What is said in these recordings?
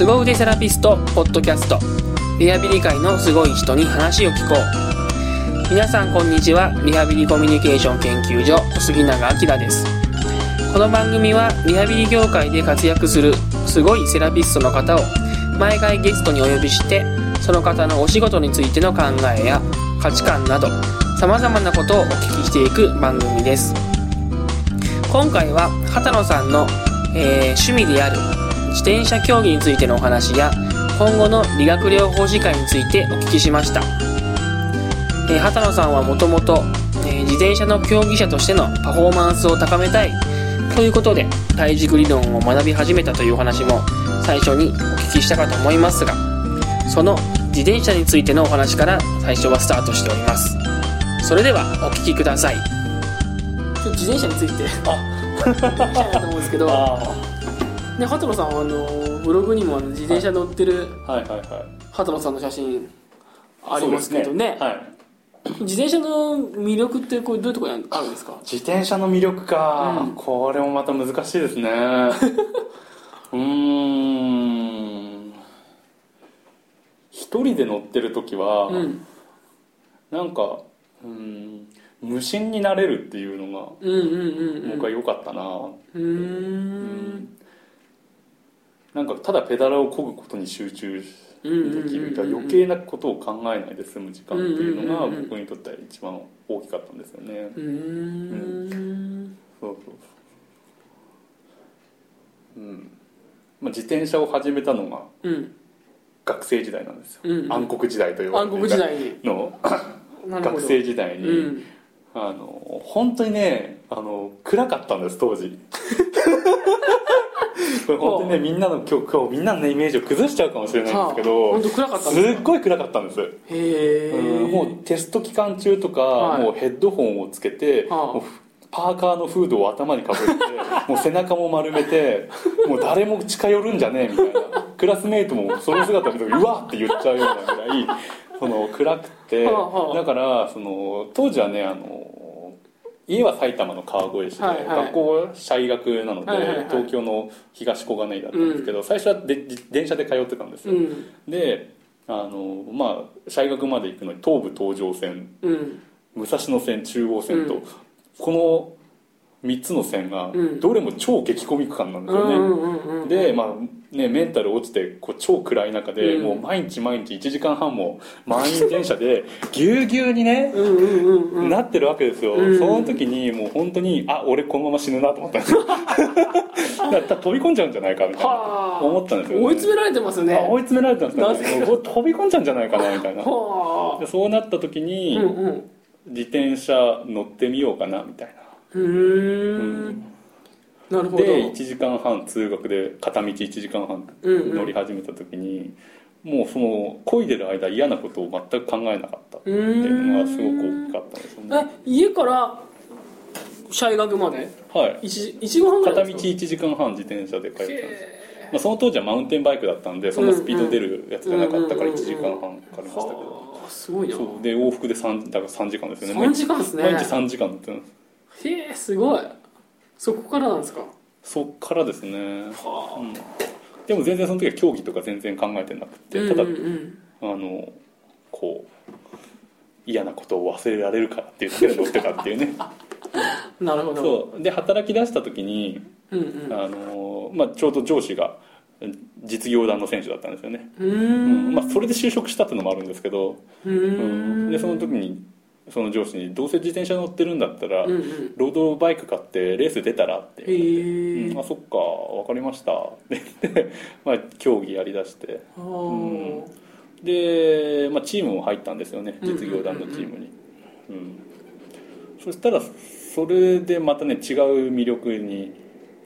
凄腕セラピストポッドキャスト。リハビリ界のすごい人に話を聞こう。皆さんこんにちは。リハビリコミュニケーション研究所杉永明です。この番組はリハビリ業界で活躍するすごいセラピストの方を毎回ゲストにお呼びしてその方のお仕事についての考えや価値観などさまざまなことをお聞きしていく番組です。今回は畑野さんの、えー趣味である自転車競技についてのお話や今後の理学療法士会についてお聞きしました、えー畑野さんはもともと自転車の競技者としてのパフォーマンスを高めたいということで体軸理論を学び始めたというお話も最初にお聞きしたかと思いますがその自転車についてのお話から最初はスタートしております。それではお聞きください。自転車について。聞きたいなと思うんですけど。あね、畑野さんはあのブログにもあの自転車乗ってるあはいはいはい。畑野さんの写真ありますけどね。はい。自転車の魅力ってこれどういうところにあるんですか？自転車の魅力か、うん。これもまた難しいですね。うーん。一人で乗ってる時は、うん。なんかうん無心になれるっていうのがうんうんうん僕は良かったな、うん。うーんなんかただペダルを漕ぐことに集中できる余計なことを考えないで済む時間っていうのが僕にとっては一番大きかったんですよね、うーん。そうそうそう。うん。まあ、自転車を始めたのがうん学生時代なんですよ、うんうん。暗黒時代と呼ばれ暗黒時代。の 学生時代に、うん。あの本当にねあの暗かったんです当時これ本当にねみんなの今日今日みんなの、ね、イメージを崩しちゃうかもしれないんですけど、本当暗かったんすっごい暗かったんです。へえうんもうテスト期間中とか、はい。もうヘッドホンをつけて、はあ。パーカーのフードを頭にかぶって もう背中も丸めてもう誰も近寄るんじゃねえみたいな。クラスメートもその姿を見た時うわって言っちゃうようなぐらいその暗くて、だからその当時はねあの家は埼玉の川越市で、はいはい。学校は社医学なので、はいはいはい。東京の東小金井だったんですけど、最初はで電車で通ってたんですよ、うん。であのまあ社医学まで行くのに東武東上線うん。武蔵野線中央線と、うん。この3つの線がうん。どれも超激混み区間なんですよね、うんうんうんうん。で、まあね、メンタル落ちてこう超暗い中で、うん。もう毎日毎日1時間半も満員電車で ぎゅうぎゅうにね、うんうんうんうん。なってるわけですよ、うん。その時にもう本当にあ俺このまま死ぬなと思ったんですよ。だから飛び込んじゃうんじゃないかみたいな。はあ。思ったんですよ、ね、追い詰められてますよね。あ追い詰められたんですね飛び込んじゃうんじゃないかなみたいな。そうなった時に、うんうん。自転車乗ってみようかなみたいな。うーんなるほど。で1時間半通学で片道1時間半うんうん。乗り始めた時に、もうその漕いでる間嫌なことを全く考えなかったってういうのがすごく大きかったんですよね。え家から社医学まで？はい。一一時間半片道いですか？1時間半自転車で帰ったんです。へまあ、その当時はマウンテンバイクだったんでそんなスピード出るやつじゃなかったから1うんうん時間半かかりましたけど。はあすごいな。そう。で往復で3だから3時間ですよね。3時間ですね。毎日3時間乗ってるんです。へえすごいそこからなんですか？そっからですね、はうん、でも全然その時は競技とか全然考えてなくてうんただ、うん。うんあのこう嫌なことを忘れられるからっていうだけで乗ってたっていうね。なるほど。そう。で働き出した時に、うんうん。あのまあ、ちょうど上司が実業団の選手だったんですよね、うん。ん。まあ、それで就職したっていうのもあるんですけど、でその時にその上司に「どうせ自転車乗ってるんだったら、うんうん。ロードバイク買ってレース出たら?」って。言われてうん、あそっか分かりました。って言って、まあ、競技やりだして。あー。で、まあ、チームも入ったんですよね実業団のチームに、うん。そしたらそれでまたね違う魅力に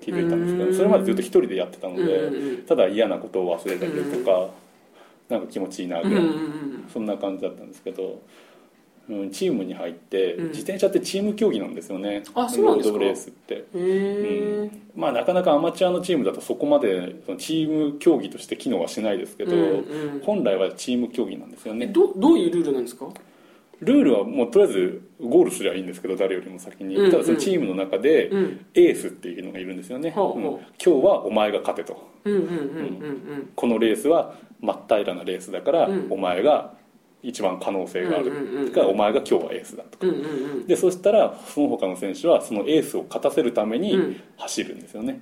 気づいたんですけうん。どそれまでずっと一人でやってたので、うんうんうん。ただ嫌なことを忘れたりとか、なんか気持ちいいなぐらい、うんうんうん。そんな感じだったんですけど、うん、チームに入って、うん。自転車ってチーム競技なんですよね。あそうなんですか？ロードレースって。へえまあなかなかアマチュアのチームだとそこまでそのチーム競技として機能はしないですけど、うんうん。本来はチーム競技なんですよね。どどういうルールなんですか？ルールはもうとりあえずゴールすりゃいいんですけど誰よりも先に、うんうん。ただそのチームの中でうん。エースっていうのがいるんですよね、ほうほう。うん。今日はお前が勝てと。うんうんうん。うん。このレースは真っ平らなレースだから、うん。お前が一番可能性がある、うんうんからお前が今日はエースだとか。うんうんうん。でそしたらその他の選手はそのエースを勝たせるためにうん。走るんですよね、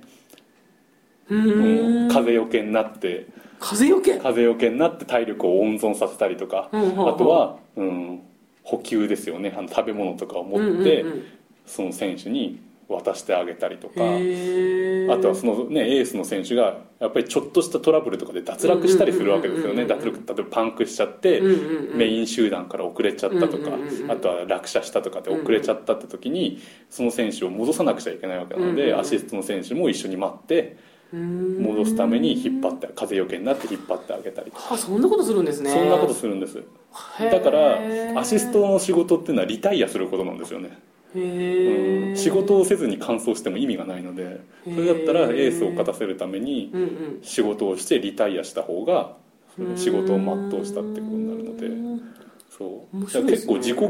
ううん。ん風よけになって。風よけ？風よけになって体力を温存させたりとか、うん。あとは、うん、補給ですよね。あの食べ物とかを持って、うんうんうん。その選手に渡してあげたりとかあとはその、ね、エースの選手がやっぱりちょっとしたトラブルとかで脱落したりするわけですよね。脱落例えばパンクしちゃって、うんうんうんメイン集団から遅れちゃったとか、あとは落車したとかで遅れちゃったって時にその選手を戻さなくちゃいけないわけなので、アシストの選手も一緒に待ってうん。戻すために引っ張って風よけになって引っ張ってあげたりとか、あそんなことするんですね。そんなことするんです。だからアシストの仕事っていうのはリタイアすることなんですよね。へうえん仕事をせずに完走しても意味がないのでそれだったらエースを勝たせるために仕事をしてリタイアした方が仕事を全うしたってことになるのでそう。結構自己犠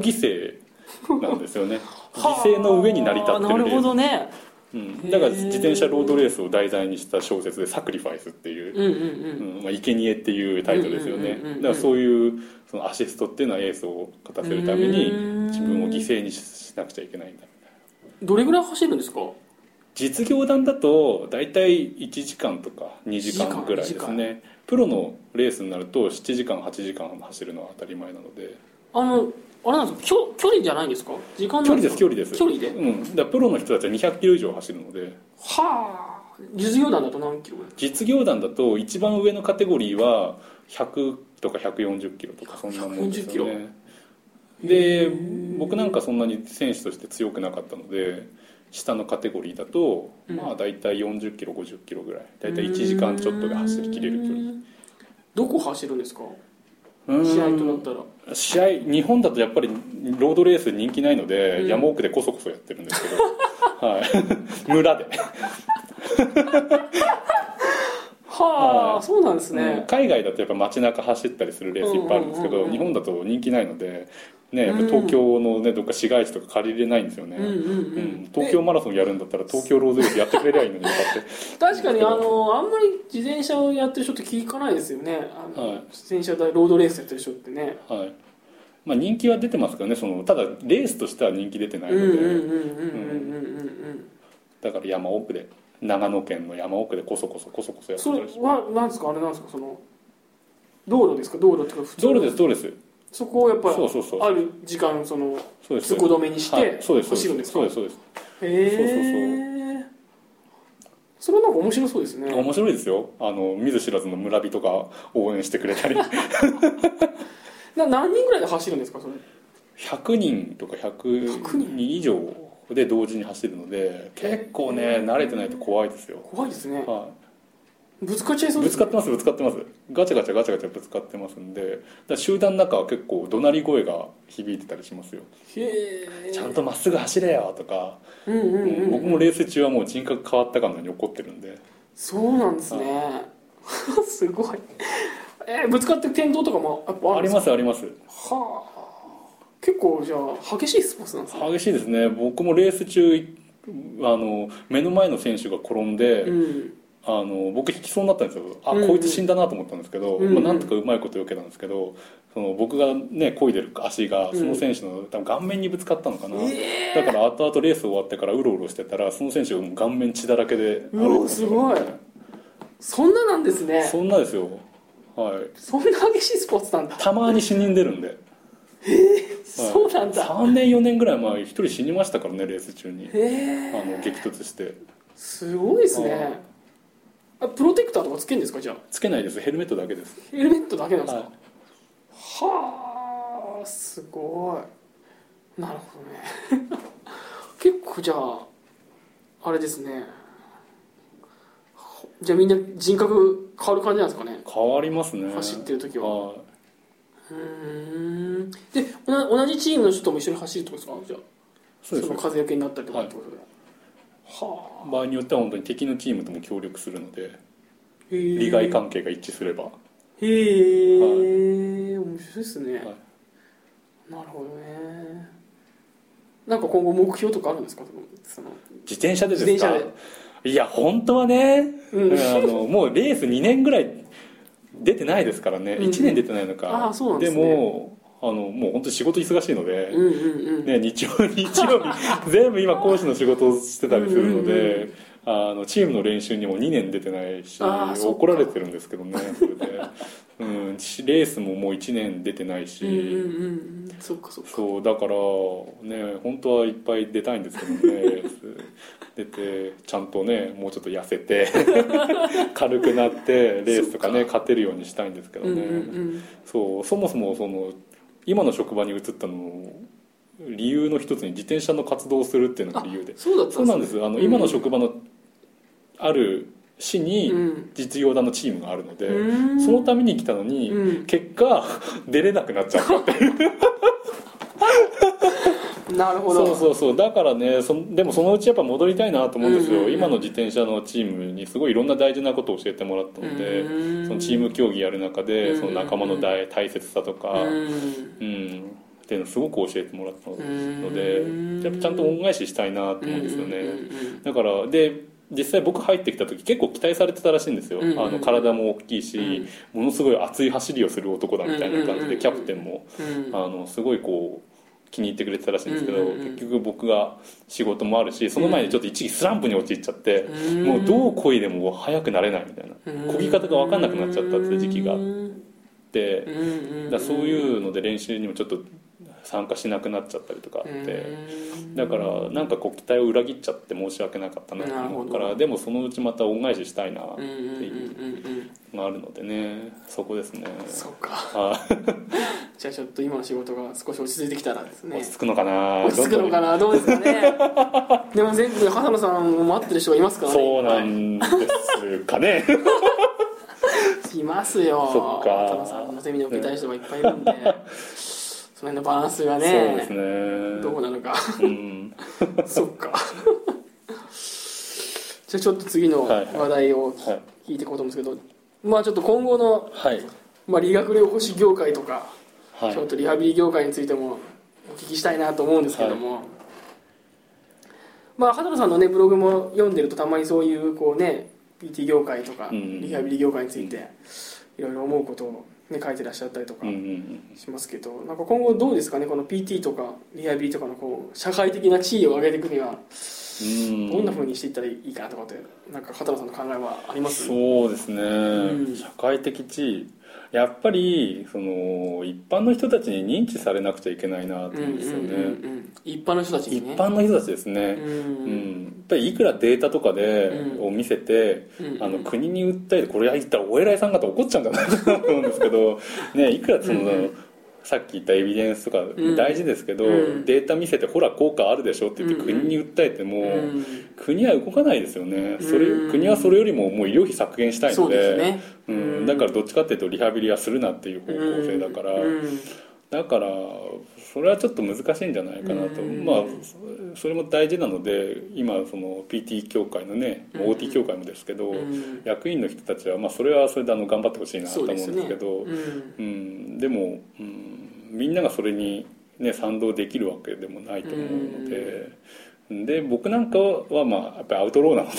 牲なんですよね。犠牲の上に成り立ってるなるほどねうん、だから自転車ロードレースを題材にした小説で「サクリファイス」っていううんうんうん。うんまあ、生贄っていうタイトルですよね。だからそういうそのアシストっていうのはエースを勝たせるためにうん自分を犠牲にしなくちゃいけないんだどれぐらい走るんですか？実業団だと大体1時間とか2時間ぐらいです2時ねプロのレースになると7時間8時間走るのは当たり前なので。あのあれなんですか？距距離じゃないんですか？時間距離です距離です。距離で？うん、だプロの人たちは200キロ以上走るので。はあ。実業団だと何キロ実業団だと一番上のカテゴリーは100とか140キロとかそんなもんですよね。で僕なんかそんなに選手として強くなかったので下のカテゴリーだと、うん。まあ大体40キロ50キロぐらい。大体1時間ちょっとで走りきれる距離。どこ走るんですか？うん試合となったら。試合日本だとやっぱりロードレース人気ないので、うん。山奥でこそこそやってるんですけど、はい、村で、はあ、はい。そうなんですうん。ね、海外だとやっぱ街中走ったりするレースいっぱいあるんですけど、日本だと人気ないので、ね、やっぱり東京の、ね、どっか市街地とか借りれないんですよね、東京マラソンやるんだったら東京ロードレースやってくれりゃいいのにとかって。確かにあのあんまり自転車をやってる人って聞かないですよね。はい。自転車でロードレースやってる人ってね。はい。まあ、人気は出てますからねそのただレースとしては人気出てないので、うんうんうんうんうんうん。うん。だから山奥で長野県の山奥でこそこそこそこそやってそれたりしはなんですか？あれなんですか？その道路ですか？道路っていうか普通の。道路です道路です。そこをやっぱそうそうそう。ある時間そのそうです。通行止めにしはい。てそうです。走るんですか？そうですそうです。へそうそうえそれはなんか面白そうですね。面白いですよ。あの見ず知らずの村人が応援してくれたり。な何人ぐらいで走るんですか？それ。100人とか100 100人人以上で同時に走るので結構ね慣れてないと怖いですよ、怖いですね。はぶつかっちゃいい、そうですね。ぶつかってますぶつかってます。ガチャガチャガチャガチャぶつかってますんでだ集団の中は結構怒鳴り声が響いてたりしますよ。へえ。ちゃんとまっすぐ走れよとか、うんうんうん、うん、僕もレース中はもう人格変わったかのように怒ってるんで。そうなんですね。すごい。えーぶつかって転倒とかもあありますあります。かはあ結構じゃあ激しいスポーツなんですね激しいですね。僕もレース中あの目の前の選手が転んで、うん。あの僕引きそうになったんですよ。あ、うんうん。こいつ死んだなと思ったんですけど、うんうん。まあ、なんとかうまいこと避けたんですけどその僕がね漕いでる足がその選手の多分顔面にぶつかったのかな、えだから後々レース終わってからうろうろしてたらその選手が顔面血だらけでうわすごい。そんななんですね。そんなですよ。はい。そんな激しいスポーツなんだ。たまに死人出るんでそうなんだ。3年4年ぐらい前一人死にましたからねレース中に。へえあの激突して。すごいですね。あプロテクターとかつけるんですかじゃあ？つけないです。ヘルメットだけです。ヘルメットだけなんですか、はい。はあすごい。なるほどね。結構じゃああれですね。じゃあみんな人格変わる感じなんですかね？変わりますね。走ってる時は。はいうー。んで同同じチームの人とも一緒に走るってことですか？じゃあ。そうです。の風よけになったりとかってことで、は場合によっては本当に敵のチームとも協力するので利害関係が一致すれば、へえ、面白いですね、はい。なるほどね。なんか今後目標とかあるんですか？その自転車でですか？自転車いや本当はね、うん。あのもうレース2年ぐらい出てないですからね、うん1年出てないのか。うなんですね。もあのもう本当に仕事忙しいので、うんうんうん。ね、日曜日 曜日全部今講師の仕事をしてたりするので、うんうんあのチームの練習にも2年出てないし怒られてるんですけどねそれで、うん、しレースももう1年出てないし、うんうんうんうん。そっかそっか。そうだからね本当はいっぱい出たいんですけどねレース。出てちゃんとねもうちょっと痩せて 軽くなってレースとかね勝てるようにしたいんですけどね、うんうんうん。そうそもそもその今の職場に移ったの理由の一つに自転車の活動をするっていうのが理由で。そうだったそうなんです。あの、今の職場のある市にうん。実業団のチームがあるので、うん。そのために来たのに、うん。結果出れなくなっちゃったっていう。なるほど。そうそうそう。だからねそでもそのうちやっぱ戻りたいなと思うんですよ、うんうん。うん今の自転車のチームにすごいいろんな大事なことを教えてもらったので、うん。そのチーム競技やる中で、うん。その仲間の大大切さとか、うん。うん、っていうのをすごく教えてもらったのうん。で、やっぱちゃんと恩返ししたいなと思うんですよね、うんうんうん。だからで実際僕入ってきた時結構期待されてたらしいんですよ、うんうんあの体も大きいし、ものすごい熱い走りをする男だみたいな感じうんうんうんうん。でキャプテンもうん。あのすごいこう気に入ってくれてたらしいんですけど、うんうんうん結局僕が仕事もあるしその前にちょっと一時期スランプに陥っちゃって、うん。もうどう漕いでも速くなれないみたいな漕ぎ方が分かんなくなっちゃったっていう時期があっうんてうんうん。だそういうので練習にもちょっと参加しなくなっちゃったりとかあって。だからなんかこう期待を裏切っちゃって申し訳なかったなと思うからでもそのうちまた恩返ししたいなっていうがあるのでねそこですね。そうか。あ じゃあちょっと今の仕事が少し落ち着いてきたらですね。落ち着くのかな？落ち着くのかな？どうですかね？でも全部畑野さんを待ってる人がいますからね。そうなんですかね。いますよ。そっか。畑野さんのゼミに受けたい人がいっぱいいるんで その辺のバランスがそうねですね。どうなのか。うん。そっか。じゃあちょっと次のはいはい。話題をはい聞いていこうと思うんですけど、まあちょっと今後の、はい。まあ、理学療法士業界とか、はい。ちょっとリハビリ業界についてもお聞きしたいなと思うんですけども、まあ畑野さんのねブログも読んでるとたまにそういうこうね PT 業界とかうんリハビリ業界についていろいろ思うことを、ね、書いてらっしゃったりとかうんうんしますけど、なんか今後どうですかねこの PT とかリハビリとかのこう社会的な地位を上げていくにはうん。どんなふうにしていったらいいかなとかってなんか畑野さんの考えはあります？そうですね、ん。社会的地位やっぱりその一般の人たちに認知されなくちゃいけないなと思うんですよね、うんうんうんうん。一般の人たちに一ね般の人たちですね、ううん。んやっぱりいくらデータとかで、うんを見せて、うん。あの国に訴えてこれ言ったらお偉いさん方怒っちゃうんじゃないかなと思うんですけど、ね、いくらその、うんさっき言ったエビデンスとかん。大事ですけど、うん。データ見せてほら効果あるでしょって言ってうん国に訴えても、うん。国は動かないですよね。それうん国はそれよりももう医療費削減したいのでね。うん、だからどっちかっていうとリハビリはするなっていう方向性だから、うん。だからそれはちょっと難しいんじゃないかなと、うん。まあそそれも大事なので今その PT 協会のね、うん。OT 協会もですけど、うん。役員の人たちは、まあ、それはそれであの頑張ってほしいなとそ思うんですけどうん。うん。でも、うん、みんながそれに、ね、賛同できるわけでもないと思うので。で僕なんかはまあやっぱりアウトローなの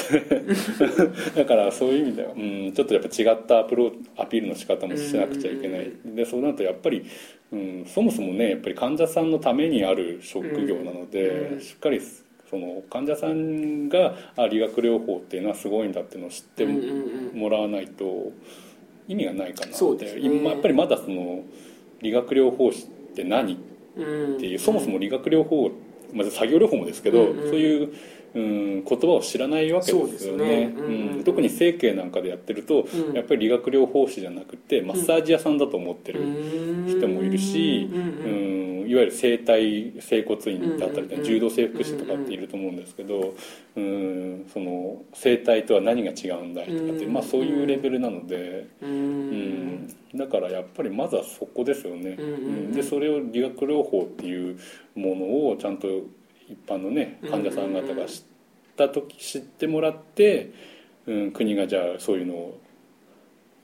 で。だからそういう意味では、うん、ちょっとやっぱ違ったアプロアピールの仕方もしなくちゃいけない。でそうなるとやっぱり、うん、そもそもねやっぱり患者さんのためにある職業なので、うん。しっかりその患者さんがあ理学療法っていうのはすごいんだっていうのを知ってもらわないと意味がないかなって、ね。今やっぱりまだその理学療法士って何？うん。っていうそもそも理学療法まず作業療法もですけど、うんうんそういう、うん、言葉を知らないわけですよね。そうですね。うんうんうん。特に整形なんかでやってると、うん。やっぱり理学療法士じゃなくてマッサージ屋さんだと思ってる人もいるし、うん。うんいわゆる整体整骨院だったり柔道整復師とかっていると思うんですけど、うん、その整体とは何が違うんだいとかって、うん。まあ、そういうレベルなので。ううんん、だからやっぱりまずはそこですよね、うんでそれを理学療法っていうものをちゃんと一般のね患者さん方が知った時知ってもらって、うん、国がじゃあそういうのを、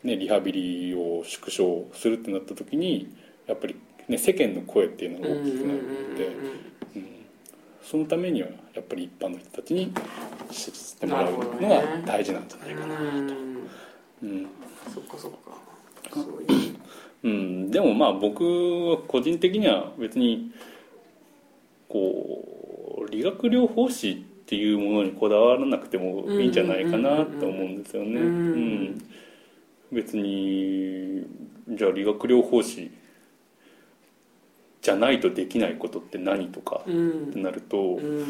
ね、リハビリを縮小するってなった時にやっぱりね、世間の声っていうのが大きくなるので、そのためにはやっぱり一般の人たちに知ってもらうのが大事なんじゃないかな。うん。うん。そっかそっか。そういう。うん、でもまあ僕は個人的には別にこう理学療法士っていうものにこだわらなくてもいいんじゃないかなと思うんですよね。別にじゃあ理学療法士じゃないとできないことって何とかうってんなるとうん。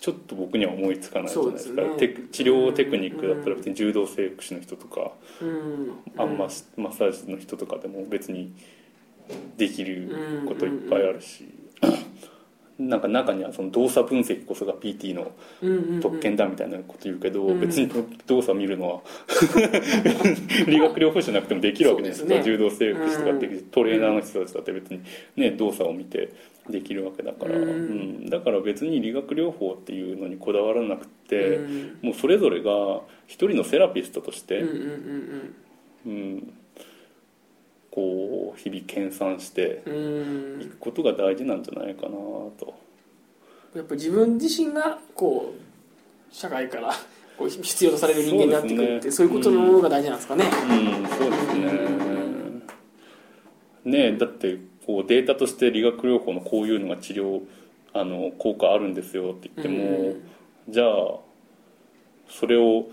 ちょっと僕には思いつかないじゃないですか。ね。治療テクニックだったら別に柔道整復師の人とかうん。アンマスマッサージの人とかでも別にできることいっぱいあるし、なんか中にはその動作分析こそが PT の特権だみたいなこと言うけど、うん。別に動作見るのは 理学療法士じゃなくてもできるわけですね。柔道整復師とかできるうん。トレーナーの人たちだって別に、ね、動作を見てできるわけだから、うん。うん。だから別に理学療法っていうのにこだわらなくて、うん。もうそれぞれが一人のセラピストとして、うん、こう日々研鑽していくことが大事なんじゃないかなと。やっぱ自分自身がこう社会から こう必要とされる人間になってくるってそう,、ねいうことの方が大事なんですかね。うん、そうですね。ねえだってこうデータとして理学療法のこういうのが治療あの効果あるんですよって言っても、うんじゃあそれを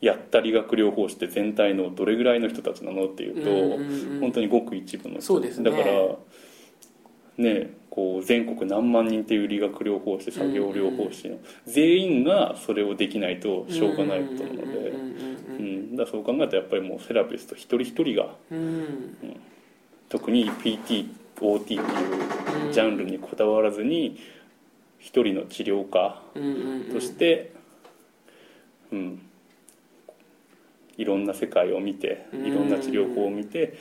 やった理学療法士って全体のどれぐらいの人たちなのっていうと、うんうんうん本当にごく一部の人。そうですね。だからねこう全国何万人っていう理学療法士作業療法士の全員がそれをできないとしょうがないことなので。うんうんうん、だそう考えたらやっぱりもうセラピスト一人一人がうん。うん。特に PTOT っていうジャンルにこだわらずに一人の治療家うんうんうん。として、うん、いろんな世界を見てうん。いろんな治療法を見て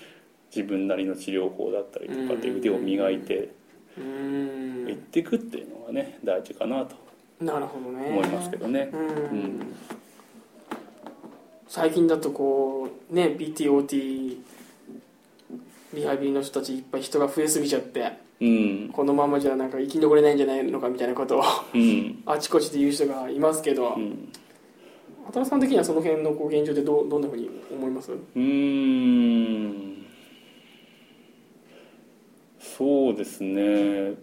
自分なりの治療法だったりとかで腕を磨いてうん。いっていくっていうのがね大事かなとなるほどね。思いますけどね。うん。うん。最近だとこうね BTOT リハビリの人たちいっぱい人が増えすぎちゃってうん。このままじゃなんか生き残れないんじゃないのかみたいなことをうん。あちこちで言う人がいますけど、うん畑中さん的にはその辺のこう現状でどうどんなふうに思います？うーん。そうですね。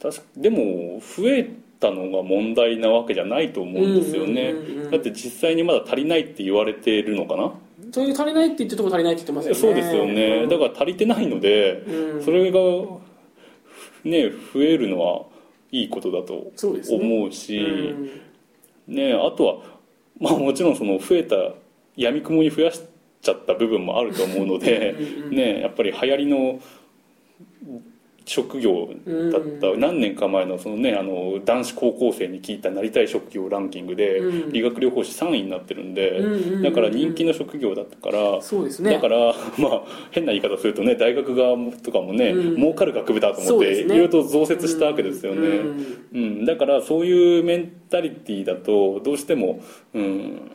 確かでも増えたのが問題なわけじゃないと思うんですよね、うんうんうんうん。だって実際にまだ足りないって言われているのかな、そういう足りないって言ってるとこ足りないって言ってますよね。そうですよね、だから足りてないので、うん。それがね増えるのはいいことだとそうですね。思うし、うんねあとはまあもちろんその増えた闇雲に増やしちゃった部分もあると思うのでねやっぱり流行りの職業だった、うん。何年か前のその、ね、あの男子高校生に聞いたなりたい職業ランキングで、うん。理学療法士3位になってるんで、うんだから人気の職業だったから。そうですね。だから、まあ、変な言い方するとね大学側とかもね、うん。儲かる学部だと思って、いろいろと増設したわけですよね、うんうん、だからそういうメンタリティーだとどうしても、うん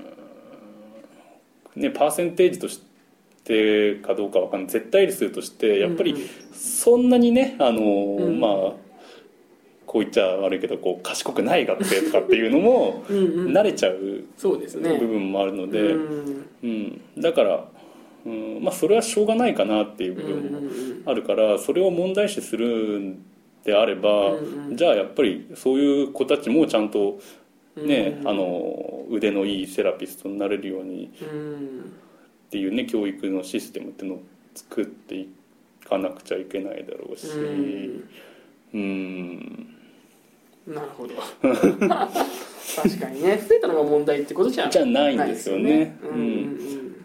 ね、パーセンテージとしてかどうかわかんない。絶対数としてやっぱりうんそんなにねあの、ん。まあこう言っちゃ悪いけどこう賢くない学生とかっていうのも 慣れちゃう部分もあるので、うん。うん、だから、うんまあ、それはしょうがないかなっていう部うん分もうん。あるからそれを問題視するんであれば、うんうん。じゃあやっぱりそういう子たちもちゃんとね、うんあの腕のいいセラピストになれるようにうんっていうね教育のシステムっていうのを作っていかなくちゃいけないだろうし。うん。うんなるほど。確かにね増えたのが問題ってことじゃじゃないんですよね。うんうん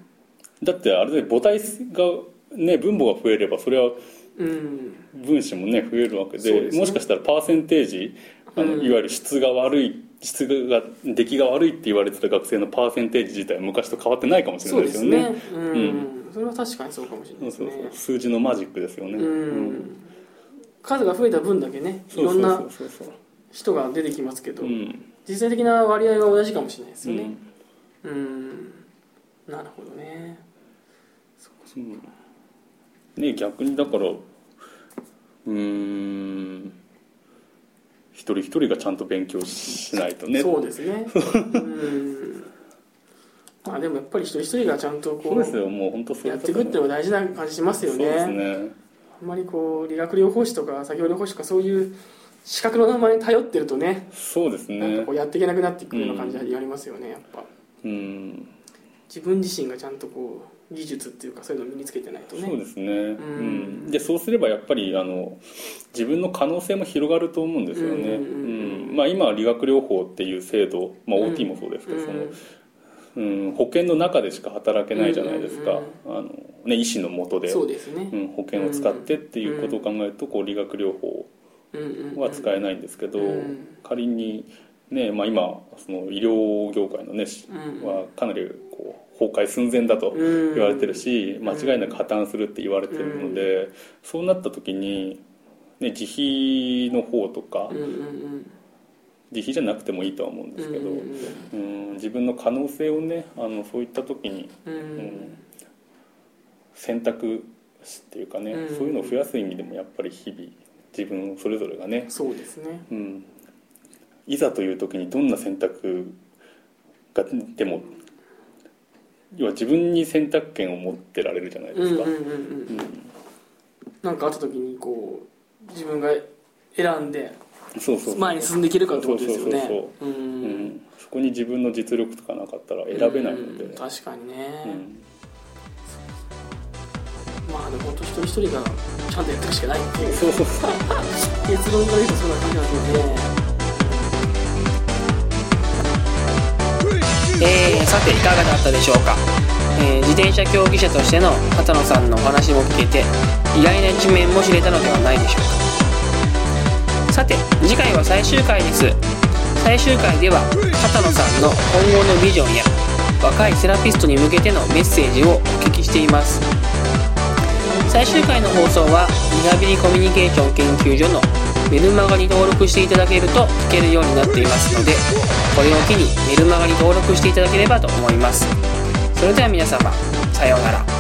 だってあれで母体がね分母が増えればそれは分子もね増えるわけでもしかしたらパーセンテージあの、うん。いわゆる質が悪い質が出来が悪いって言われてた学生のパーセンテージ自体は昔と変わってないかもしれそないうでよね。ですすね。うん。それは確かにそうかもしれないねそうそう数字のマジックですよね。うん。数が増えた分だけねいそうそうんろなそう。そうそう人が出てきますけどうん。実際的な割合は同じかもしれないですうんよね。うん。なるほどね。うんね逆にだからうーん一人一人がちゃんと勉強しないとね。そうですね。うん。まあでもやっぱり一人一人がちゃんとこそうですよ。もう本当そうやっていくっていうのが大事な感じしますよね。そうですね。あんまりこう理学療法士とか作業療法士とかそういう資格の名前に頼ってるとねそうですなんかねこうやっていけなくなっていくような感じありますよねやっぱ。うん。自分自身がちゃんとこう技術っていうかそういうのを身につけてないとね。そうですね、うん。ん、でそうすればやっぱりあの自分の可能性も広がると思うんですよね、うんうんうんうん。まあ、今は理学療法っていう制度、まあ、OT もそうですけど、そのうん、保険の中でしか働けないじゃないですか、あのね、医師のもとで、そうですね。うん、保険を使ってっていうことを考えるとこう理学療法うんうんうん。は使えないんですけど、うん。仮に、ねまあ、今その医療業界のね、うん。はかなり崩壊寸前だとうん。言われてるし、間違いなく破綻するって言われてるので、そうなった時に、ね、自費の方とか、自費じゃなくてもいいとは思うんですけど、うんうん自分の可能性をねあのそういった時にうん選択肢っていうかね、うん。そういうのを増やす意味でもやっぱり日々自分それぞれがね、そうですね。うん、いざという時にどんな選択がでも要は自分に選択権を持ってられるじゃないですか、なんかあった時にこう自分が選んで前に進んでいけるかってことですよね。そこに自分の実力とかなかったら選べないので、うん確かにね。うん。まあでも本当一人一人がちゃんとやっていくしかないっていう。結論から言うとそうな感じなんですよねえー、さていかがだったでしょうか、えー自転車競技者としての畑野さんのお話も聞けて意外な一面も知れたのではないでしょうか。さて次回は最終回です。最終回では畑野さんの今後のビジョンや若いセラピストに向けてのメッセージをお聞きしています。最終回の放送はリハビリコミュニケーション研究所のメルマガに登録していただけると聞けるようになっていますのでこれを機にメルマガに登録していただければと思います。それでは皆様さようなら。